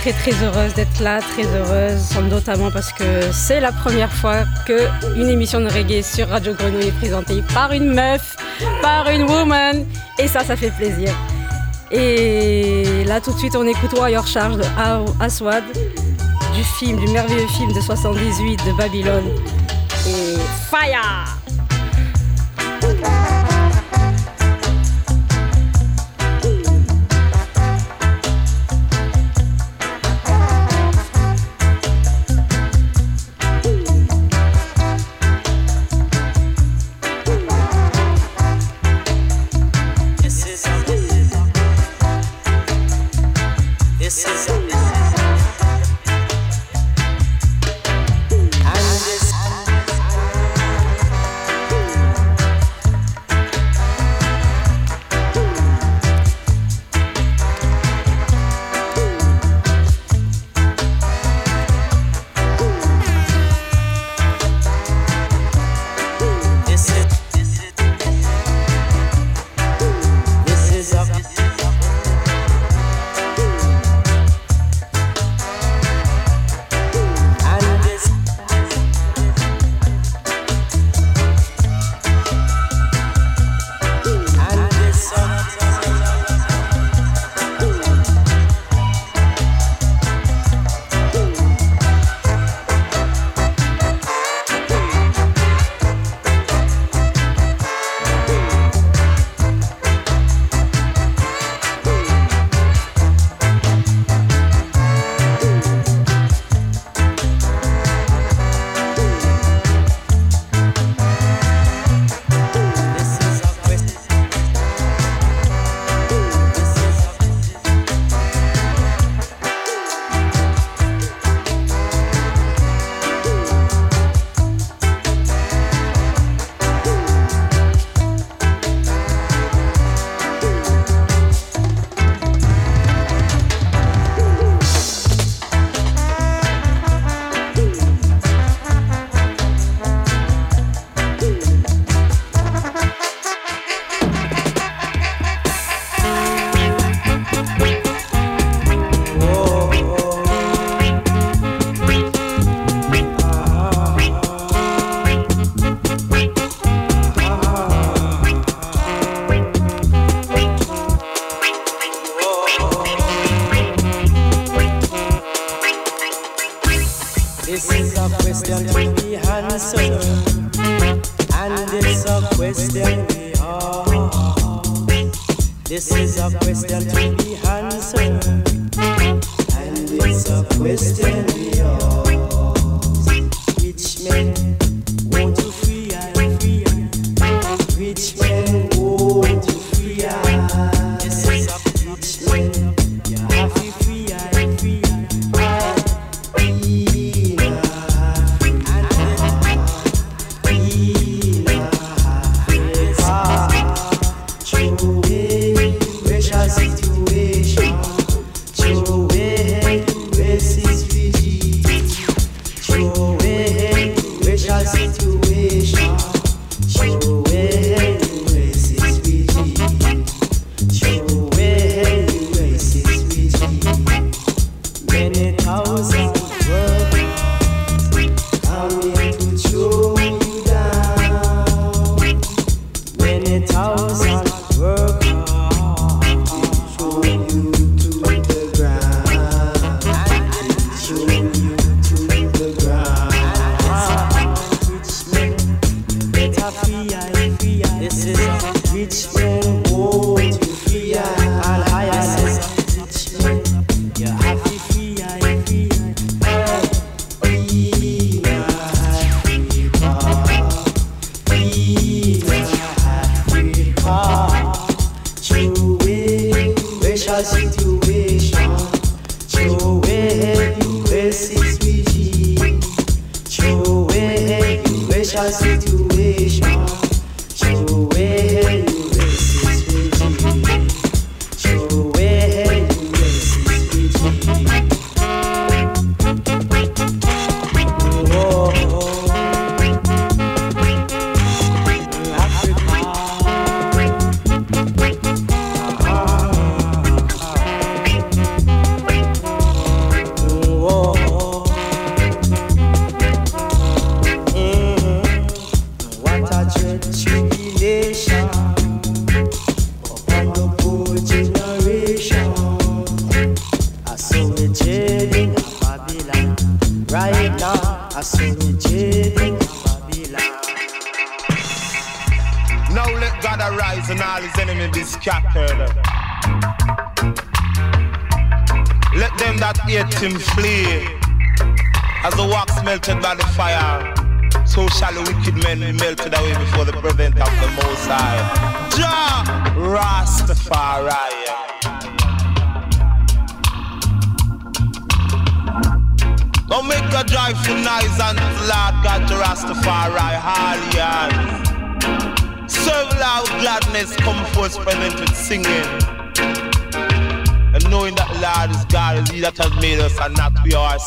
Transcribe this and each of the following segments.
très très heureuse d'être là, très heureuse, notamment parce que c'est la première fois que une émission de reggae sur Radio Grenouille est présentée par une meuf, par une woman, et ça, ça fait plaisir. Et là, tout de suite, on écoute Warrior Charge de Aswad, du film, du merveilleux film de 78 de Babylone, et Fire!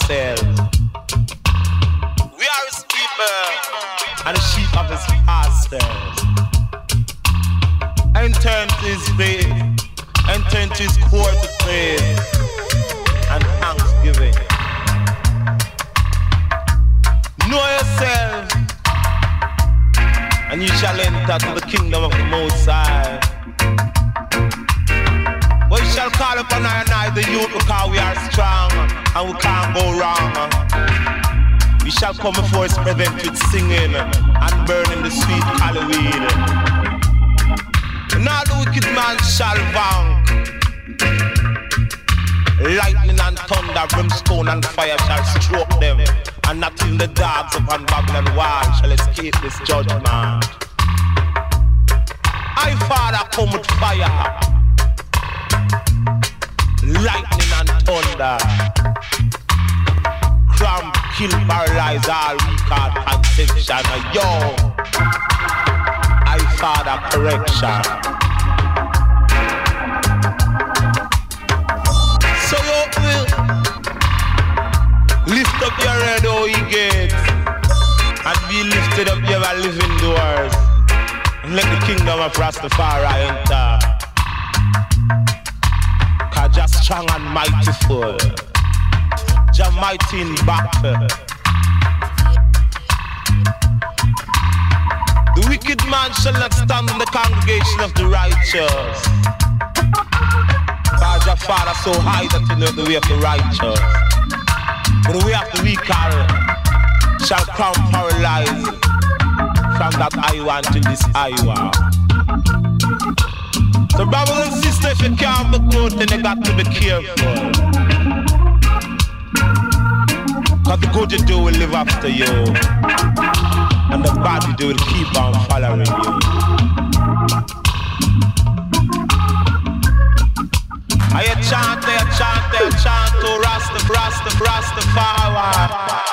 Ourselves. We are His people and the sheep of His pastures. Enter into His faith, enter into His court with praise and thanksgiving. Know yourself and you shall enter to the kingdom of the Most High. Shall call upon and I, the youth, because we are strong and we can't go wrong. We shall come before His presence with singing and burning the sweet Halloween. All the wicked man shall vank. Lightning and thunder, brimstone and fire shall stroke them and not even the dogs upon Babylon wall shall escape this judgment. I, Father, come with fire, lightning and thunder, cramp, kill, paralyze all we call conception. Yo, I, Father, correction. So will Lift up your head, oh ye gates, and be lifted up, your living doors. And let the kingdom of Rastafari enter. Strong and mighty full. Jah mighty in battle. The wicked man shall not stand in the congregation of the righteous. Cause your father so high that you know the way of the righteous. But we have to recall shall come paralyzed from that Iowa to this Iowa. So brothers and sisters, if you can't be good, then you got to be careful. Cause the good you do will live after you. And the bad you do will keep on following you. I chant, I chant, I chant to Rasta, Rasta, Rasta, Rastafari.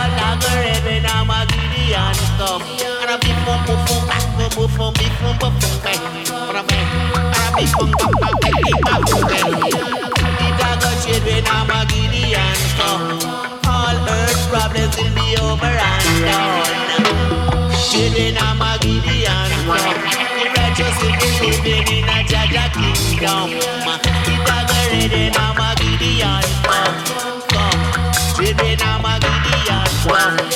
Gideon come. And a big boom boom boom back boom boom boom big boom boom boom back. And a big and a big boom boom boom back big boom boom back. It a go shade when I'm a Gideon come. All earth problems will be over and done. Gideon come. Come. Come. Come.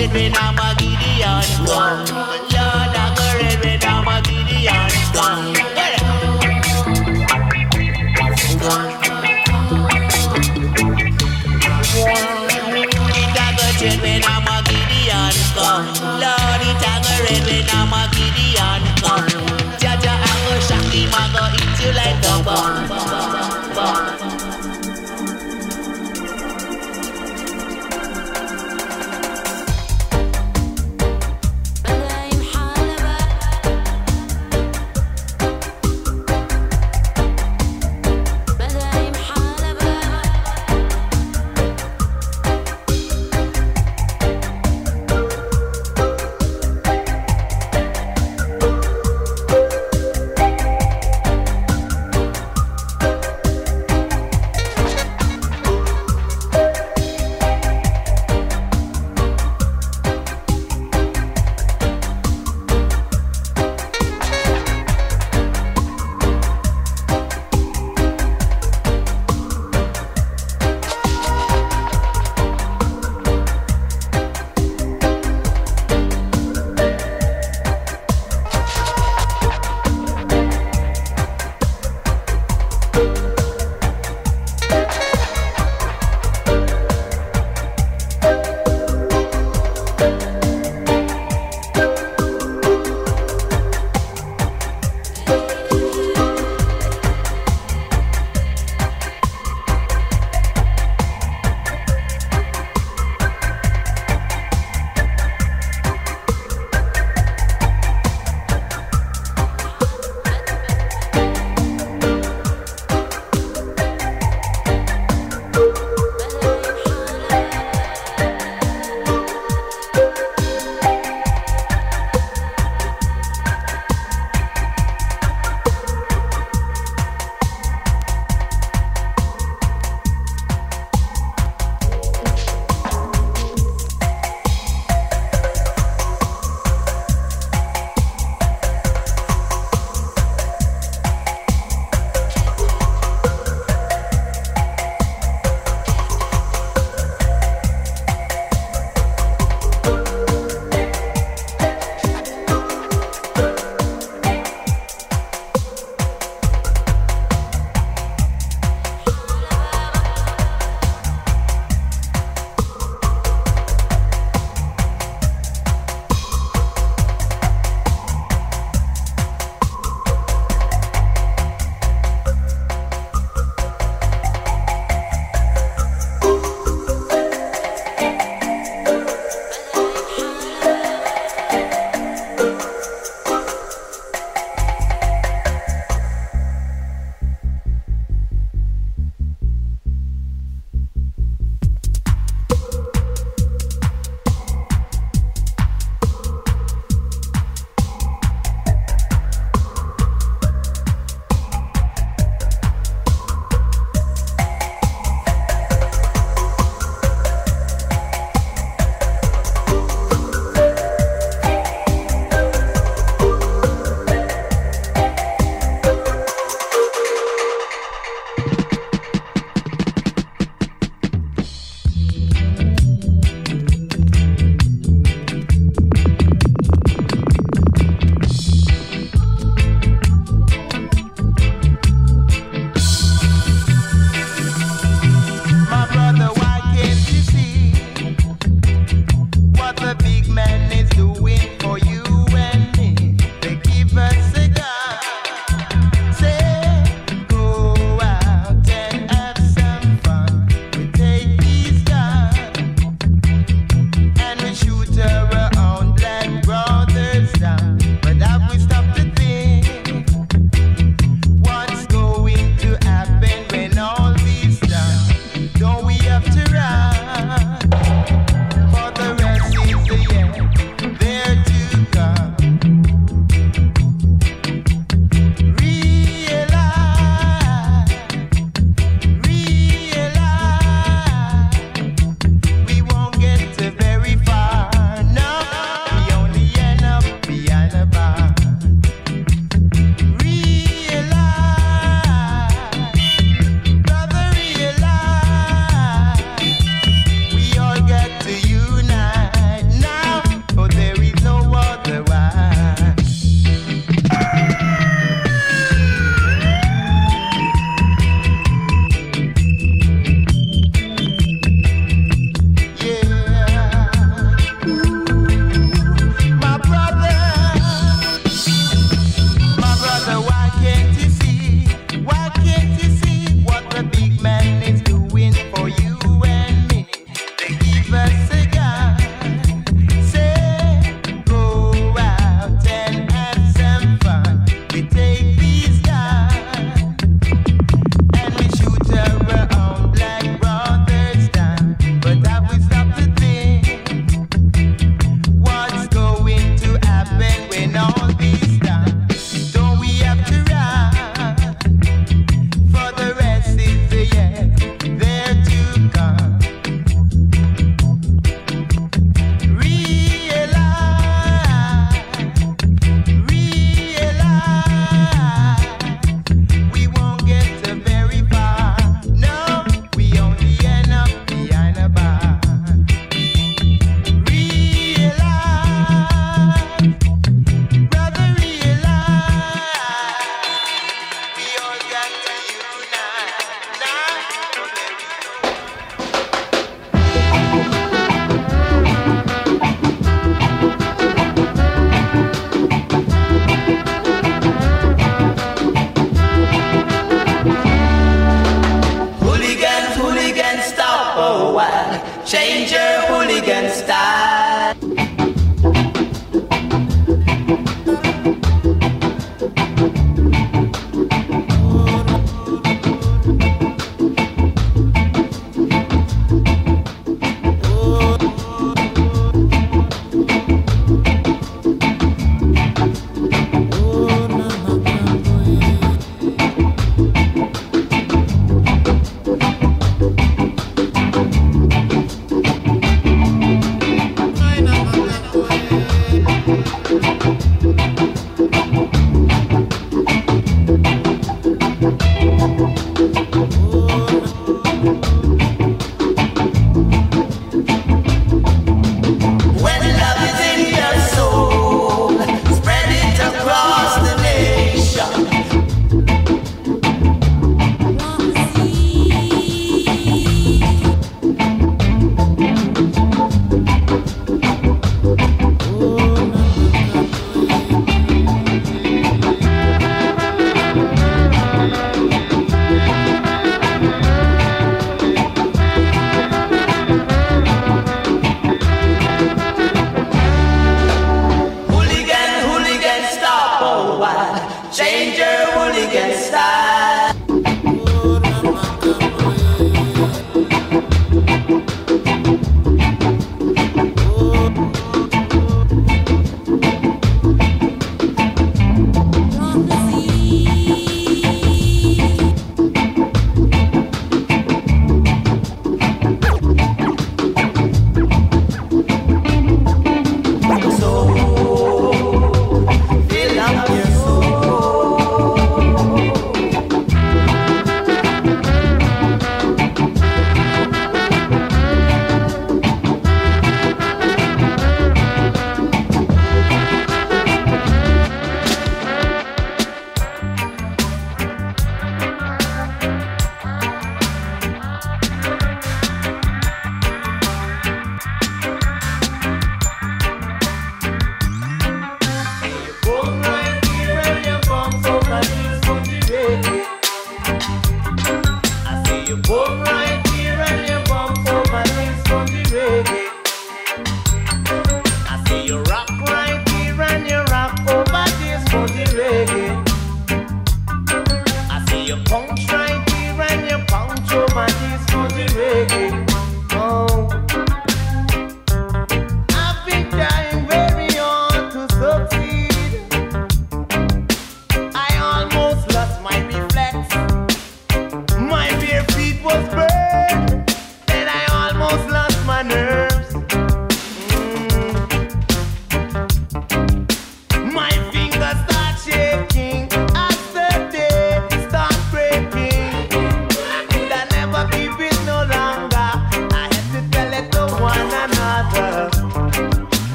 Shade when I'm a Gideon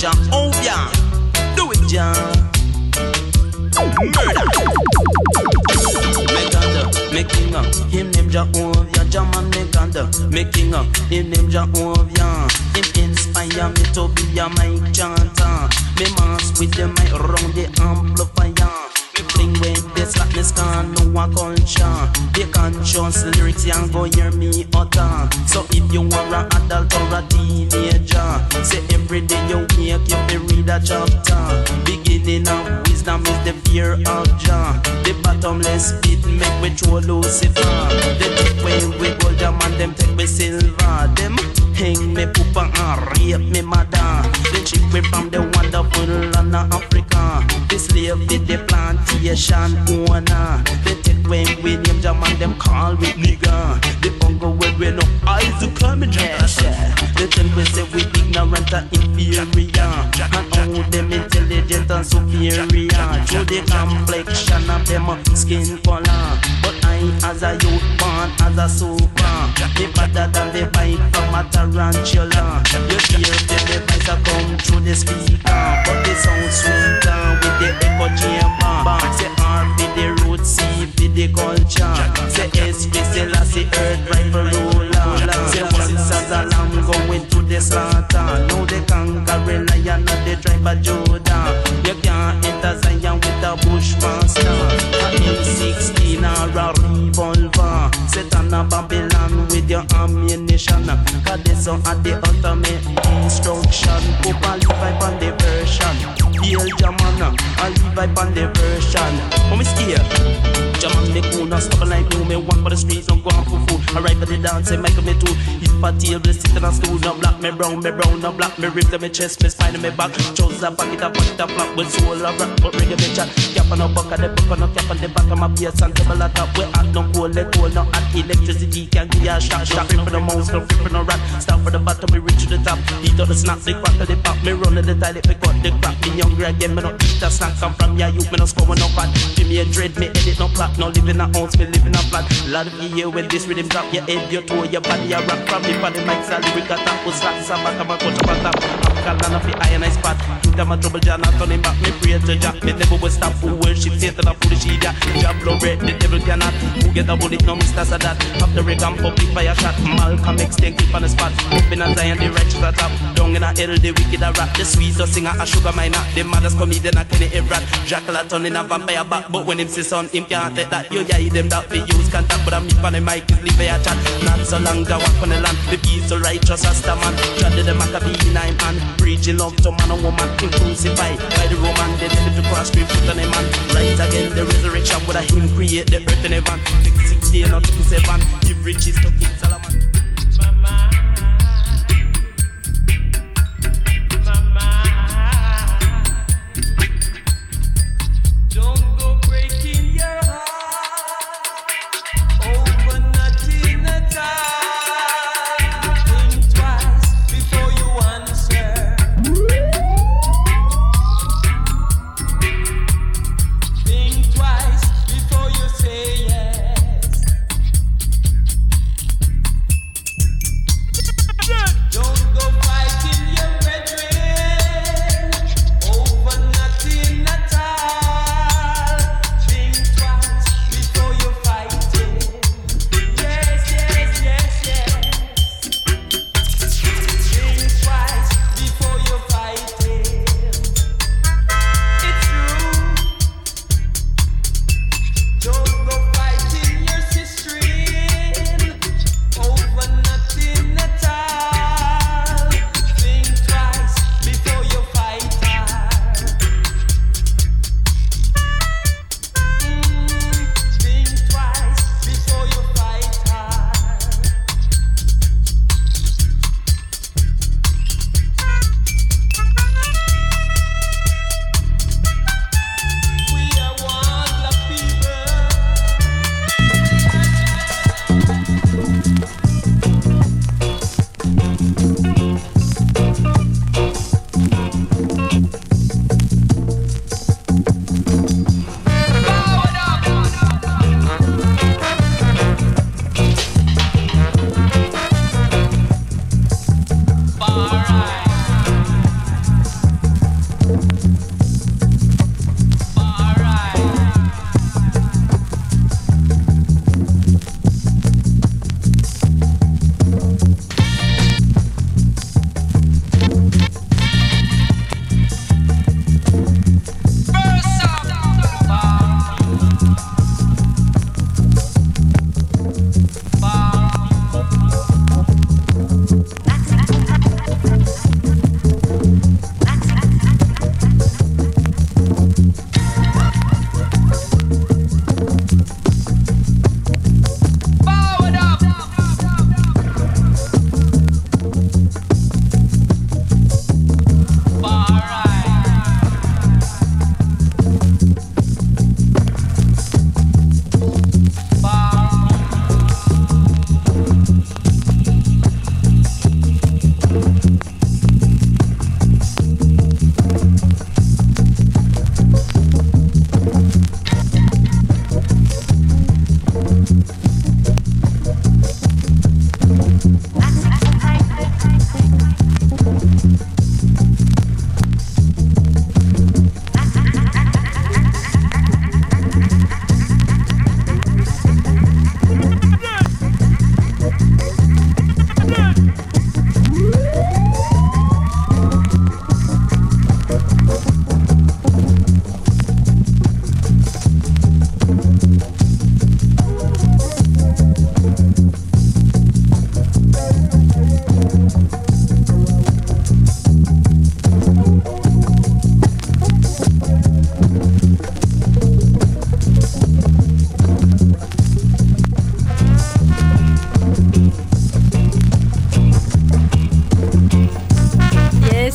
Jah. Oh yeah. Do it, Jah. Murder. Make under, making up. Him name Jehovah, Jah man make under, making up. Him name Jehovah. Him inspire me to be a mic chanter. Me mass with the mic round black, me brown, no black, me rib to me chest, me spine, me back. Trouser, pocket, a pocket, a flap with soul, a rock, but reggae me chat. Cap on a buck, the buck on a cap on the back of my bass and table at top. We hot, no cold, let cold, no hot. Electricity can give a shock, shock. Free for the mouse, no free for no rat. Stop for the bottom, we reach to the top. Eat out the snack, the crack, the pop. Me run to the toilet, me cut the crap. Me hungry again, me no eat a snack. Come from ya, you, me no score no fat. Give me a dread, me edit no plot. No live in a house, me live in a flat. Lot of you hear when this rhythm drop. Your head, your toe, your body, your rock. From me, for the mics, a lyric, a tap. Who's slack, is a back, I'm a coach, up on top. Land of the iron, I spot. Kingdom of trouble, Jah, not turning back. Me pray to Jah, me never will stop. Who worship Satan, a foolish idiot. Jah blow red, the devil cannot. Who get a bullet, no Mr. Sadat. After the gun, public fire shot. Malcolm X, then keep on the spot. Up in a Zion, the righteous a top. Down in a hell, the wicked a rap. The sweet a singer, a sugar miner. The modest comedian a Kenny Everett. Dracula turn in a vampire back, but when him see son, him can't take that. You guide them that we use contact, but I'm me on the mic is leave a chat. Not so long, I walk on the land. The peace, the righteous, as the man. Dreaded the Maccabee nine man. Preaching love to man and woman. Him crucified by the Roman. They live to cross, street foot on a man. Rise again, the resurrection, with a him create the earth in heaven. Six, six day, not seven. Give riches to King Solomon.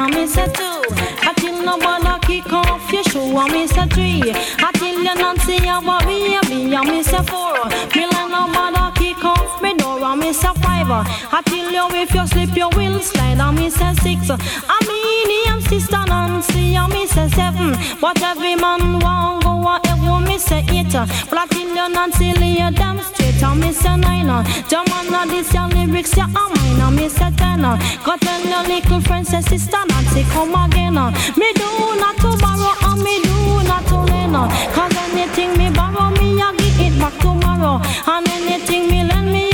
Nancy make a two. I till no one kick off your shoes. and me say three. I tell you Nancy, I'm a and me say four. Me like no bother kick off me door, me say five. I tell you if you slip, you will slide, and me say six. I mean, I'm sister Nancy, and me say seven. But every man want go whatever me say eight. But I tell you Nancy, lay them straight, and me say nine. Jam on this your lyrics, yeah, I'm mine, and me say ten. Go tell your little friend, say sister Nancy, come again. Me do not to borrow, and me do not to lend. Cause anything me borrow, me I give it back tomorrow. And anything me lend me,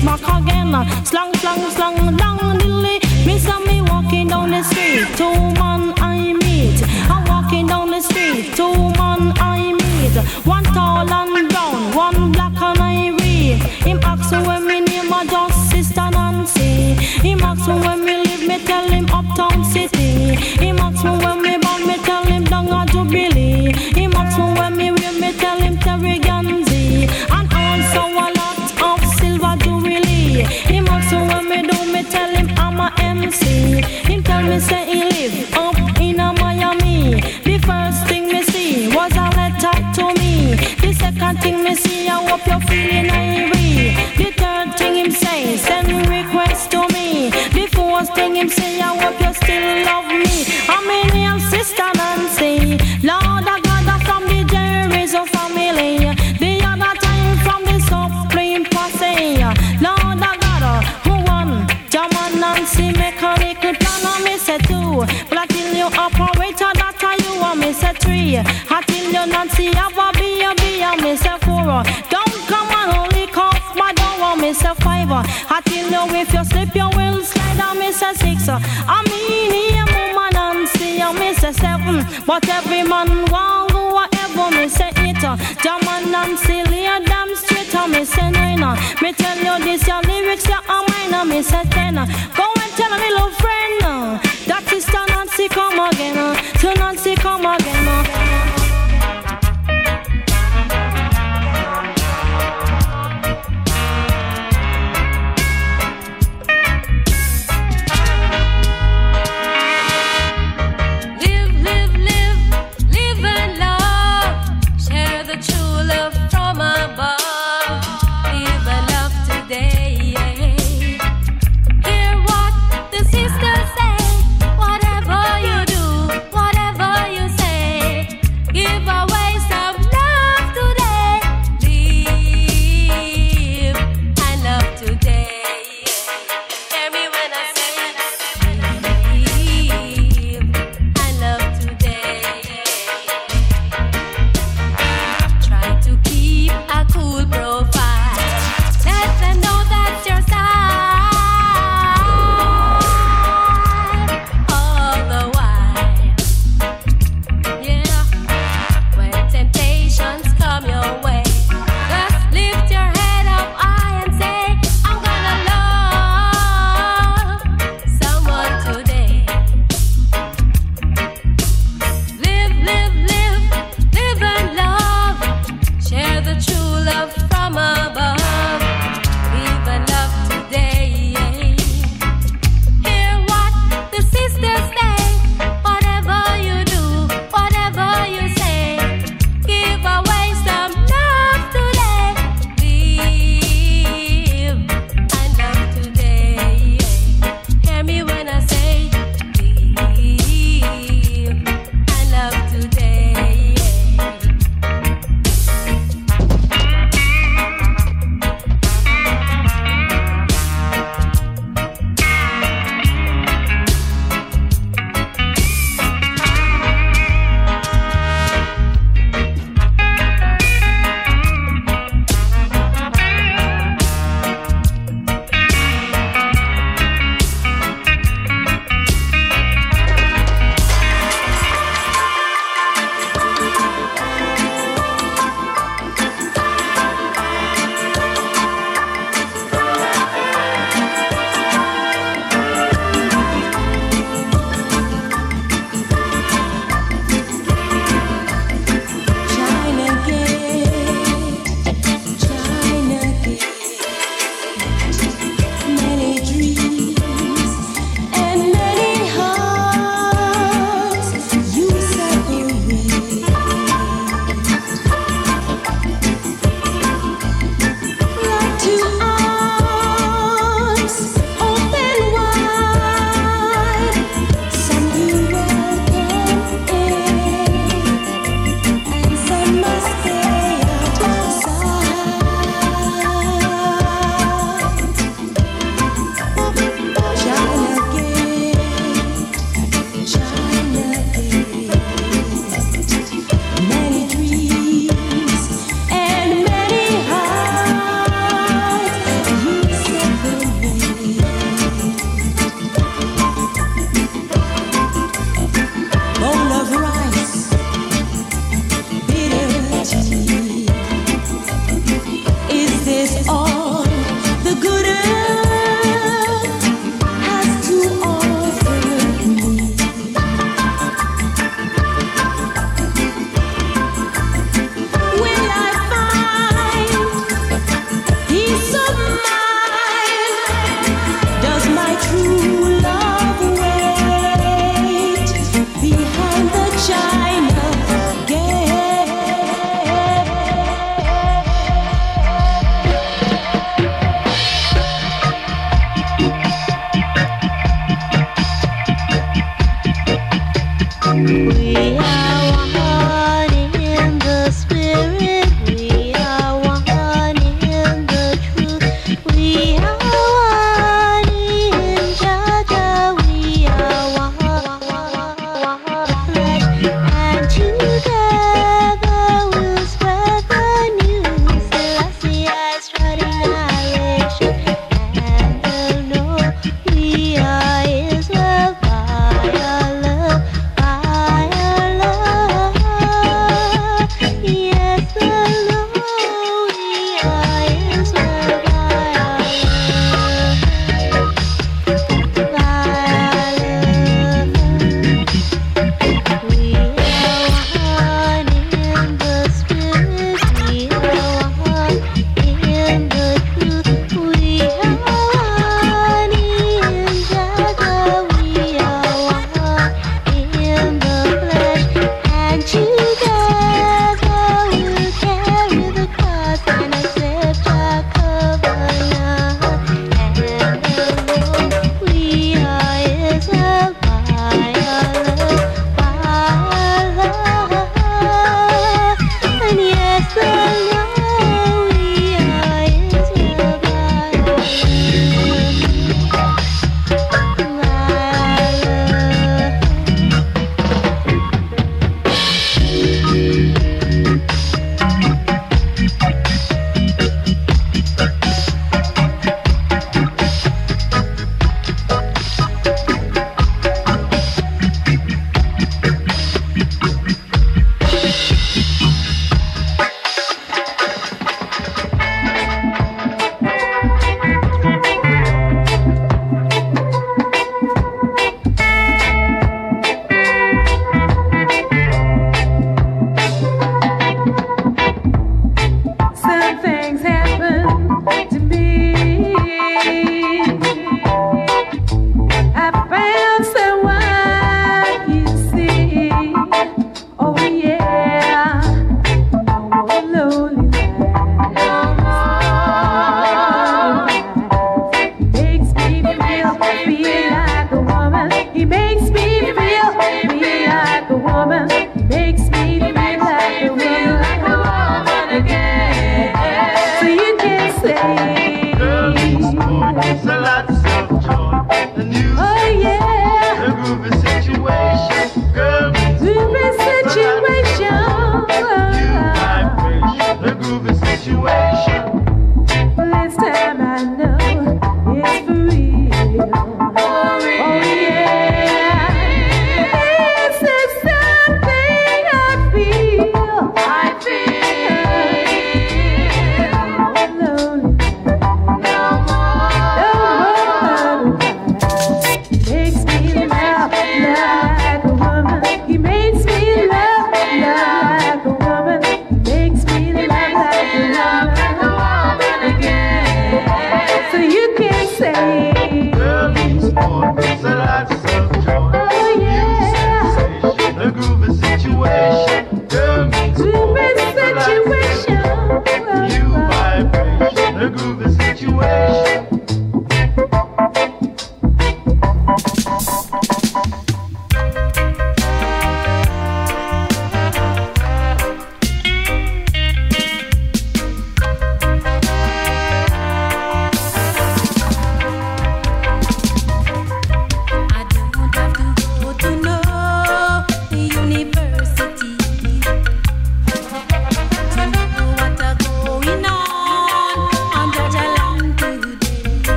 I it back again. Slang, slang, slang, down dilly. Me say me walking down the street, two man I meet. I'm walking down the street, two man I meet. One tall and brown, one black and I read. Him ask when me name a just sister Nancy. Him ask when me live, me tell him uptown city. Say he live up in Miami. The first thing me see was a letter to me. The second thing me see, I hope you're feeling irate. The third thing him say, send request to me. The fourth thing him say, I hope three. I tell you Nancy have a B a me say four. Don't come and only cough my don't want me say five. I tell you if you slip you will slide and me say six. I mean here Nancy and me say seven. But every man want go whatever me say eight. German Nancy lay them straight and me say nine. Me tell you this your lyrics I'm mine and me say ten. Go and tell a little friend uh, that sister Nancy come again. uh, So Nancy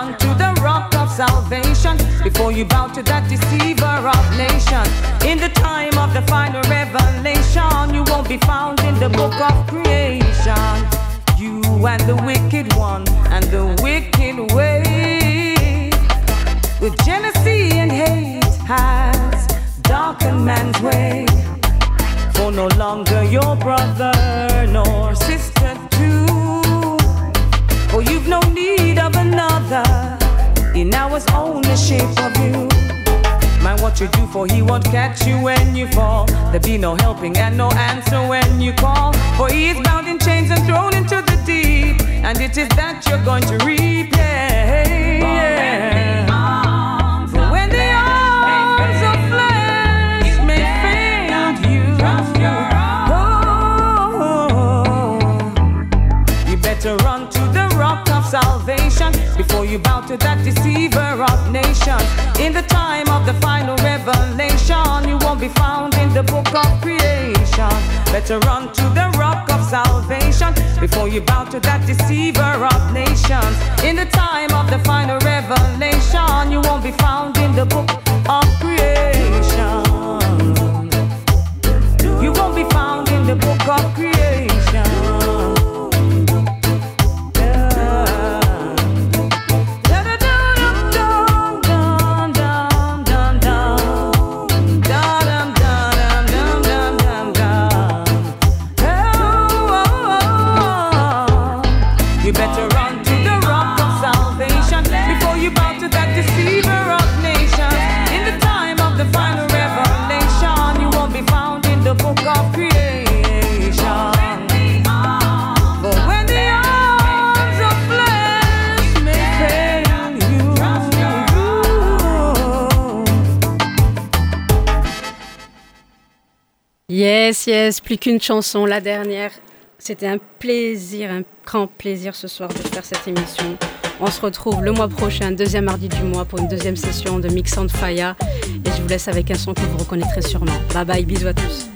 To the rock of salvation before you bow to that deceiver of nations. In the time of the final revelation, you won't be found in the book of creation. You and the wicked one and the wicked way with jealousy and hate has darkened man's way. For no longer your brother nor sister too. For you've no need of another in ours ownership of you. Mind what you do, for he won't catch you when you fall. There be no helping and no answer when you call. For he is bound in chains and thrown into the deep. And it is that you're going to reap. Yeah, oh, you better run to the rock of salvation before you bow to that deceiver of nations. In the time of the final revelation, you won't be found in the book of creation. Better run to the rock of salvation before you bow to that deceiver of nations. In the time of the final revelation, you won't be found in the book of creation. You won't be found in the book of creation. Yes, yes, plus qu'une chanson, la dernière. C'était un plaisir, un grand plaisir ce soir de faire cette émission. On se retrouve le mois prochain, deuxième mardi du mois, pour une deuxième session de Mix and Fire. Et je vous laisse avec un son que vous reconnaîtrez sûrement. Bye bye, bisous à tous.